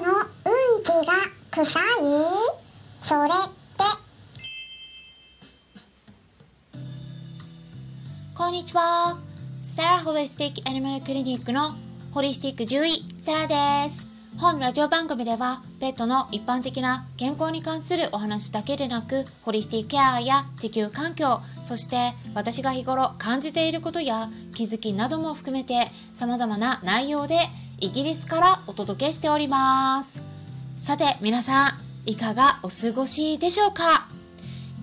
のうんちが臭い？それってこんにちは。サラホリスティックアニマルクリニックのホリスティック獣医、サラです。本ラジオ番組では、ペットの一般的な健康に関するお話だけでなく、ホリスティックケアや地球環境、そして私が日頃感じていることや気づきなども含めて様々な内容でイギリスからお届けしております。さて皆さん、いかがお過ごしでしょうか？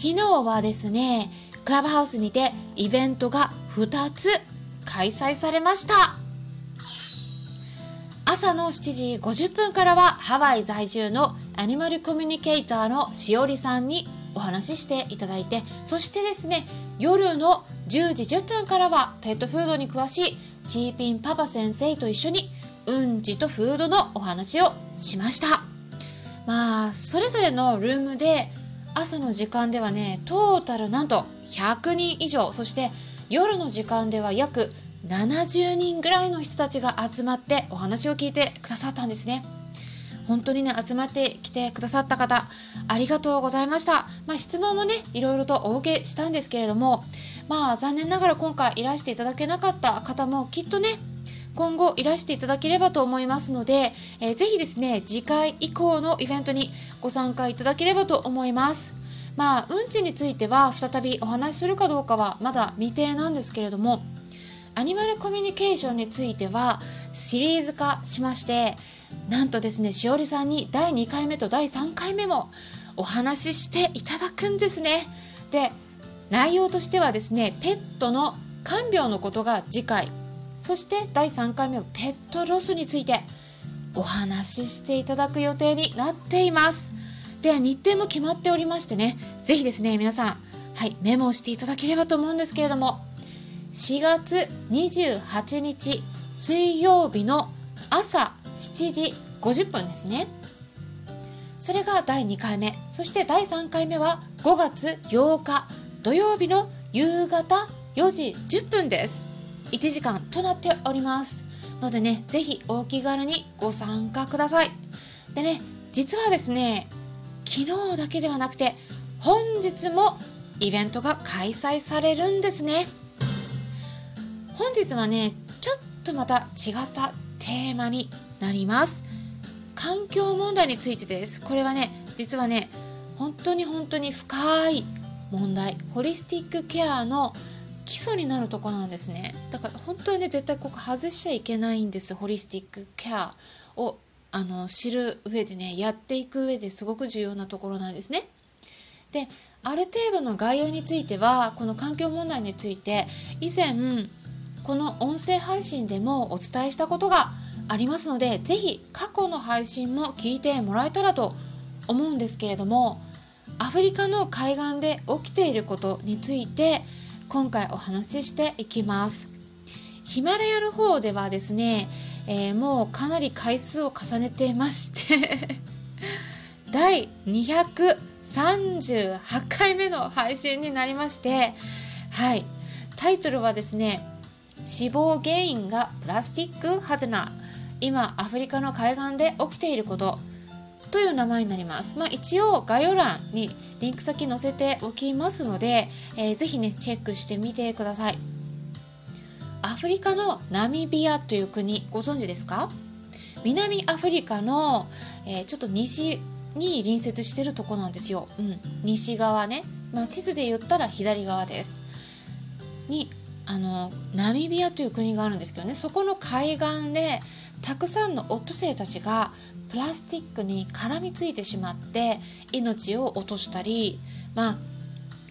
昨日はですね、クラブハウスにてイベントが2つ開催されました。朝の7時50分からはハワイ在住のアニマルコミュニケーターのしおりさんにお話ししていただいて、そしてですね、夜の10時10分からはペットフードに詳しいチーピンパパ先生と一緒にうんちとフードのお話をしました。まあ、それぞれのルームで朝の時間ではね、トータルなんと100人以上、そして夜の時間では約70人ぐらいの人たちが集まってお話を聞いてくださったんですね。本当にね、集まってきてくださった方、ありがとうございました。まあ、質問もね、いろいろとお受けしたんですけれども、まあ、残念ながら今回いらしていただけなかった方もきっとね、今後いらしていただければと思いますので、えーぜひですね、次回以降のイベントにご参加いただければと思います。まあ、うんちについては再びお話しするかどうかはまだ未定なんですけれども、アニマルコミュニケーションについてはシリーズ化しまして、なんとですね、しおりさんに第2回目と第3回目もお話ししていただくんですね。で、内容としてはですね、ペットの看病のことが次回、そして第3回目はペットロスについてお話ししていただく予定になっています。で、日程も決まっておりましてね、ぜひですね、皆さん、はい、メモをしていただければと思うんですけれども、4月28日水曜日の朝7時50分ですね。それが第2回目。そして第3回目は5月8日土曜日の夕方4時10分です。1時間となっております。のでね、ぜひお気軽にご参加ください。でね、実はですね、昨日だけではなくて、本日もイベントが開催されるんですね。本日はね、ちょっとまた違ったテーマになります。環境問題についてです。これはね、実はね、本当に本当に深い問題、ホリスティックケアの基礎になるとこなんですね。だから本当にね、絶対ここ外しちゃいけないんです。ホリスティックケアをあの知る上でね、やっていく上ですごく重要なところなんですね。で、ある程度の概要については、この環境問題について以前この音声配信でもお伝えしたことがありますので、ぜひ過去の配信も聞いてもらえたらと思うんですけれども、アフリカの海岸で起きていることについて今回お話ししていきます。ヒマラヤの方ではですね、えーもうかなり回数を重ねてまして 第238回目の配信になりまして、はい、タイトルはですね、死亡原因がプラスチックハテナ。今アフリカの海岸で起きていること。という名前になります、まあ、一応概要欄にリンク先載せておきますので、えーぜひねチェックしてみてください。アフリカのナミビアという国ご存知ですか？南アフリカの、えーちょっと西に隣接してるとこなんですよ、うん、西側ね、まあ、地図で言ったら左側です。にあのナミビアという国があるんですけどね。そこの海岸でたくさんのオットセイたちがプラスチックに絡みついてしまって命を落としたりまあ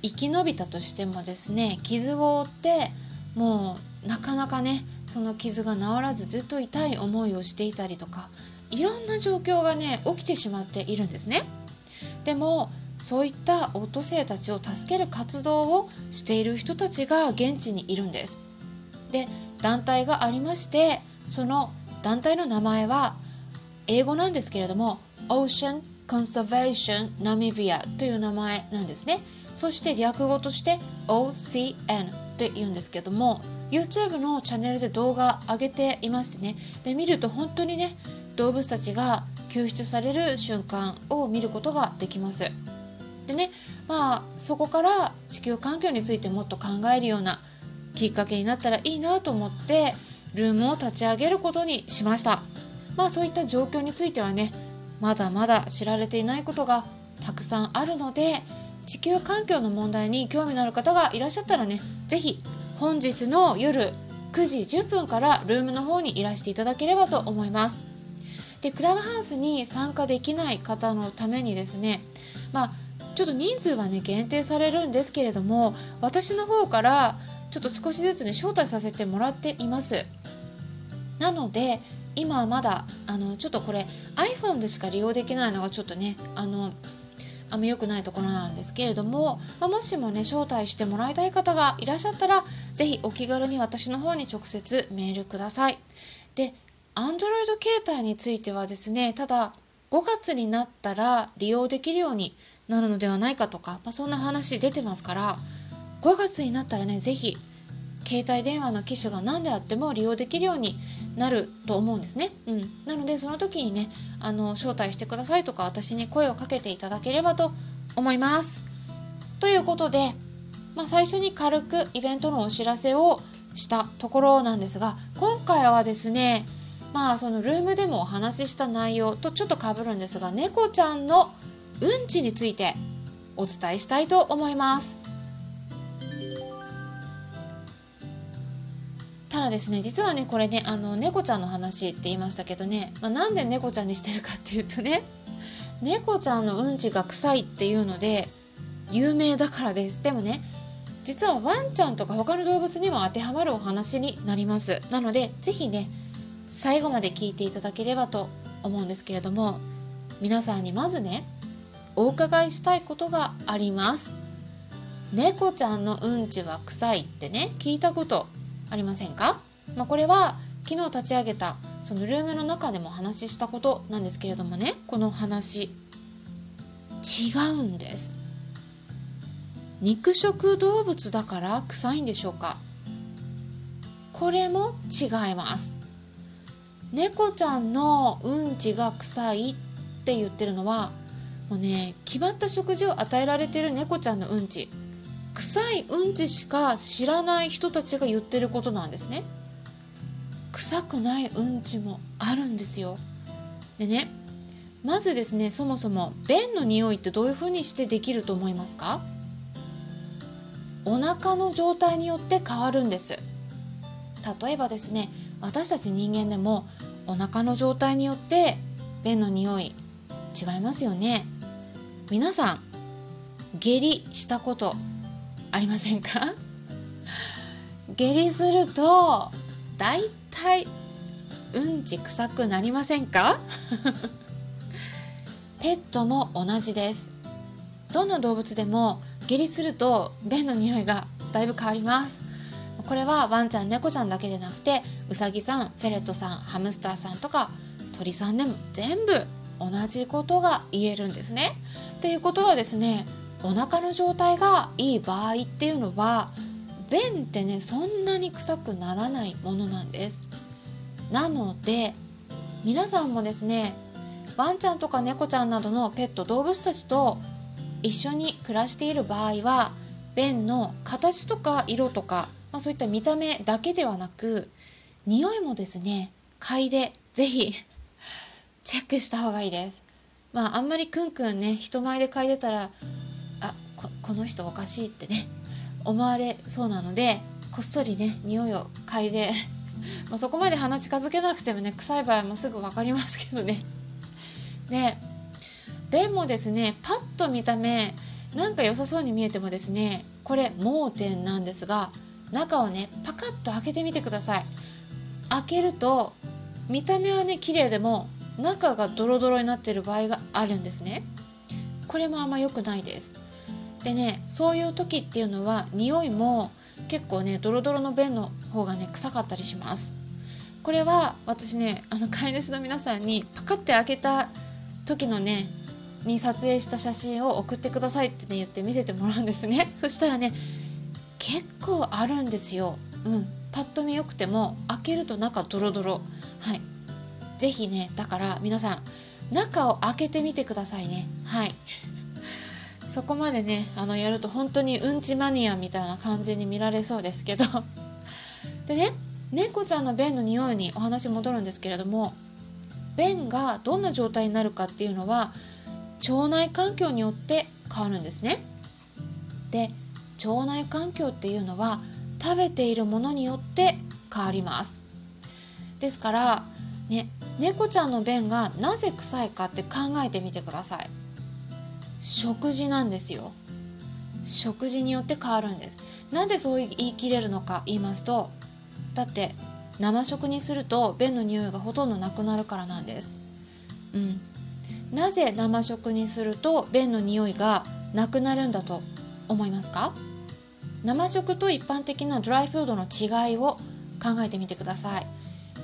生き延びたとしてもですね傷を負ってもうなかなかねその傷が治らずずっと痛い思いをしていたりとかいろんな状況がね起きてしまっているんですね。でもそういったオットセイたちを助ける活動をしている人たちが現地にいるんです。で団体がありましてその団体の名前は英語なんですけれども Ocean Conservation Namibia という名前なんですね。そして略語として OCN って言うんですけども YouTube のチャンネルで動画上げていましてねで見ると本当にね動物たちが救出される瞬間を見ることができます。でねまあそこから地球環境についてもっと考えるようなきっかけになったらいいなと思ってルームを立ち上げることにしましたまあそういった状況についてはねまだまだ知られていないことがたくさんあるので地球環境の問題に興味のある方がいらっしゃったらね是非本日の夜9時10分からルームの方にいらしていただければと思います。でクラブハウスに参加できない方のためにですねまあちょっと人数はね限定されるんですけれども私の方からちょっと少しずつね招待させてもらっています。なので今はまだあのちょっとこれ iPhone でしか利用できないのがちょっとねあのあんま良くないところなんですけれども、まあ、もしもね招待してもらいたい方がいらっしゃったら是非お気軽に私の方に直接メールください。で Android 携帯についてはですねただ5月になったら利用できるようになるのではないかとか、まあ、そんな話出てますから5月になったらね是非携帯電話の機種が何であっても利用できるようになると思うんですね。うん、なのでその時にねあの招待してくださいとか私に声をかけていただければと思います。ということで、まあ、最初に軽くイベントのお知らせをしたところなんですが今回はですねまあそのルームでもお話しした内容とちょっとかぶるんですが猫ちゃんのうんちについてお伝えしたいと思います。ただですね実はねこれねあの猫ちゃんの話って言いましたけどね、まあ、なんで猫ちゃんにしてるかっていうとね猫ちゃんのうんちが臭いっていうので有名だからです。でもね実はワンちゃんとか他の動物にも当てはまるお話になります。なので是非ね最後まで聞いていただければと思うんですけれども皆さんにまずねお伺いしたいことがあります。猫ちゃんのうんちは臭いってね聞いたことありませんか、まあ、これは昨日立ち上げたそのルームの中でも話したことなんですけれどもねこの話違うんです。肉食動物だから臭いんでしょうか？これも違います。猫ちゃんのうんちが臭いって言ってるのはもうね決まった食事を与えられてる猫ちゃんのうんち。臭いうんちしか知らない人たちが言ってることなんですね。臭くないうんちもあるんですよ。でねまずですねそもそも便の匂いってどういうふうにしてできると思いますか？お腹の状態によって変わるんです。例えばですね私たち人間でもお腹の状態によって便の匂い違いますよね。皆さん下痢したことありませんか？下痢するとだいたいうんち臭くなりませんか？ペットも同じです。どんな動物でも下痢すると便の匂いがだいぶ変わります。これはワンちゃん猫ちゃんだけでなくてウサギさんフェレットさんハムスターさんとか鳥さんでも全部同じことが言えるんですね。っていうことはですねお腹の状態がいい場合っていうのは便ってねそんなに臭くならないものなんです。なので皆さんもですねワンちゃんとか猫ちゃんなどのペット動物たちと一緒に暮らしている場合は便の形とか色とか、まあ、そういった見た目だけではなく匂いもですね嗅いで是非チェックした方がいいです。まああんまりクンクンね人前で嗅いでたらこの人おかしいってね思われそうなのでこっそりね匂いを嗅いで まあそこまで鼻近づけなくてもね臭い場合もすぐ分かりますけどね。で便もですねパッと見た目なんか良さそうに見えてもですねこれ盲点なんですが中をねパカッと開けてみてください。開けると見た目はね綺麗でも中がドロドロになってる場合があるんですね。これもあんま良くないです。でねそういう時っていうのは匂いも結構ねドロドロの便の方がね臭かったりします。これは私ねあの飼い主の皆さんにパカッて開けた時のねに撮影した写真を送ってくださいってね言って見せてもらうんですね。そしたらね結構あるんですよ。うん。パッと見よくても開けると中ドロドロ。はい。ぜひねだから皆さん中を開けてみてくださいね。はい。そこまでねあのやると本当にうんちマニアみたいな感じに見られそうですけど。でね猫ちゃんの便の匂いにお話戻るんですけれども便がどんな状態になるかっていうのは腸内環境によって変わるんですね。で腸内環境っていうのは食べているものによって変わります。ですからね猫ちゃんの便がなぜ臭いかって考えてみてください。食事なんですよ。食事によって変わるんです。なぜそう言い切れるのか言いますとだって生食にすると便の匂いがほとんどなくなるからなんです。うん。なぜ生食にすると便の匂いがなくなるんだと思いますか？生食と一般的なドライフードの違いを考えてみてください。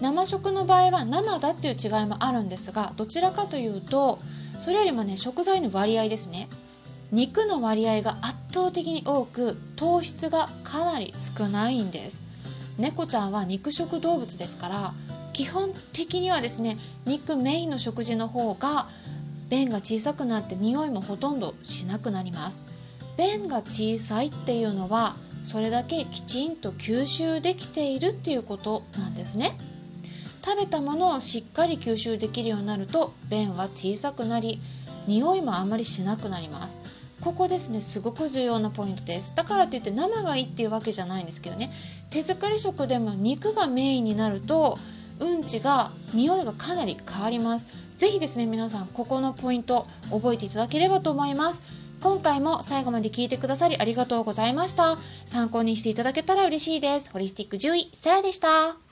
生食の場合は生だっていう違いもあるんですがどちらかというとそれよりもね食材の割合ですね。肉の割合が圧倒的に多く糖質がかなり少ないんです。猫ちゃんは肉食動物ですから基本的にはですね肉メインの食事の方が便が小さくなって匂いもほとんどしなくなります。便が小さいっていうのはそれだけきちんと吸収できているっていうことなんですね。食べたものをしっかり吸収できるようになると便は小さくなり匂いもあまりしなくなります。ここですねすごく重要なポイントです。だからといって生がいいっていうわけじゃないんですけどね。手作り食でも肉がメインになるとうんちが匂いがかなり変わります。是非ですね皆さんここのポイント覚えていただければと思います。今回も最後まで聞いてくださりありがとうございました。参考にしていただけたら嬉しいです。ホリスティック獣医サラでした。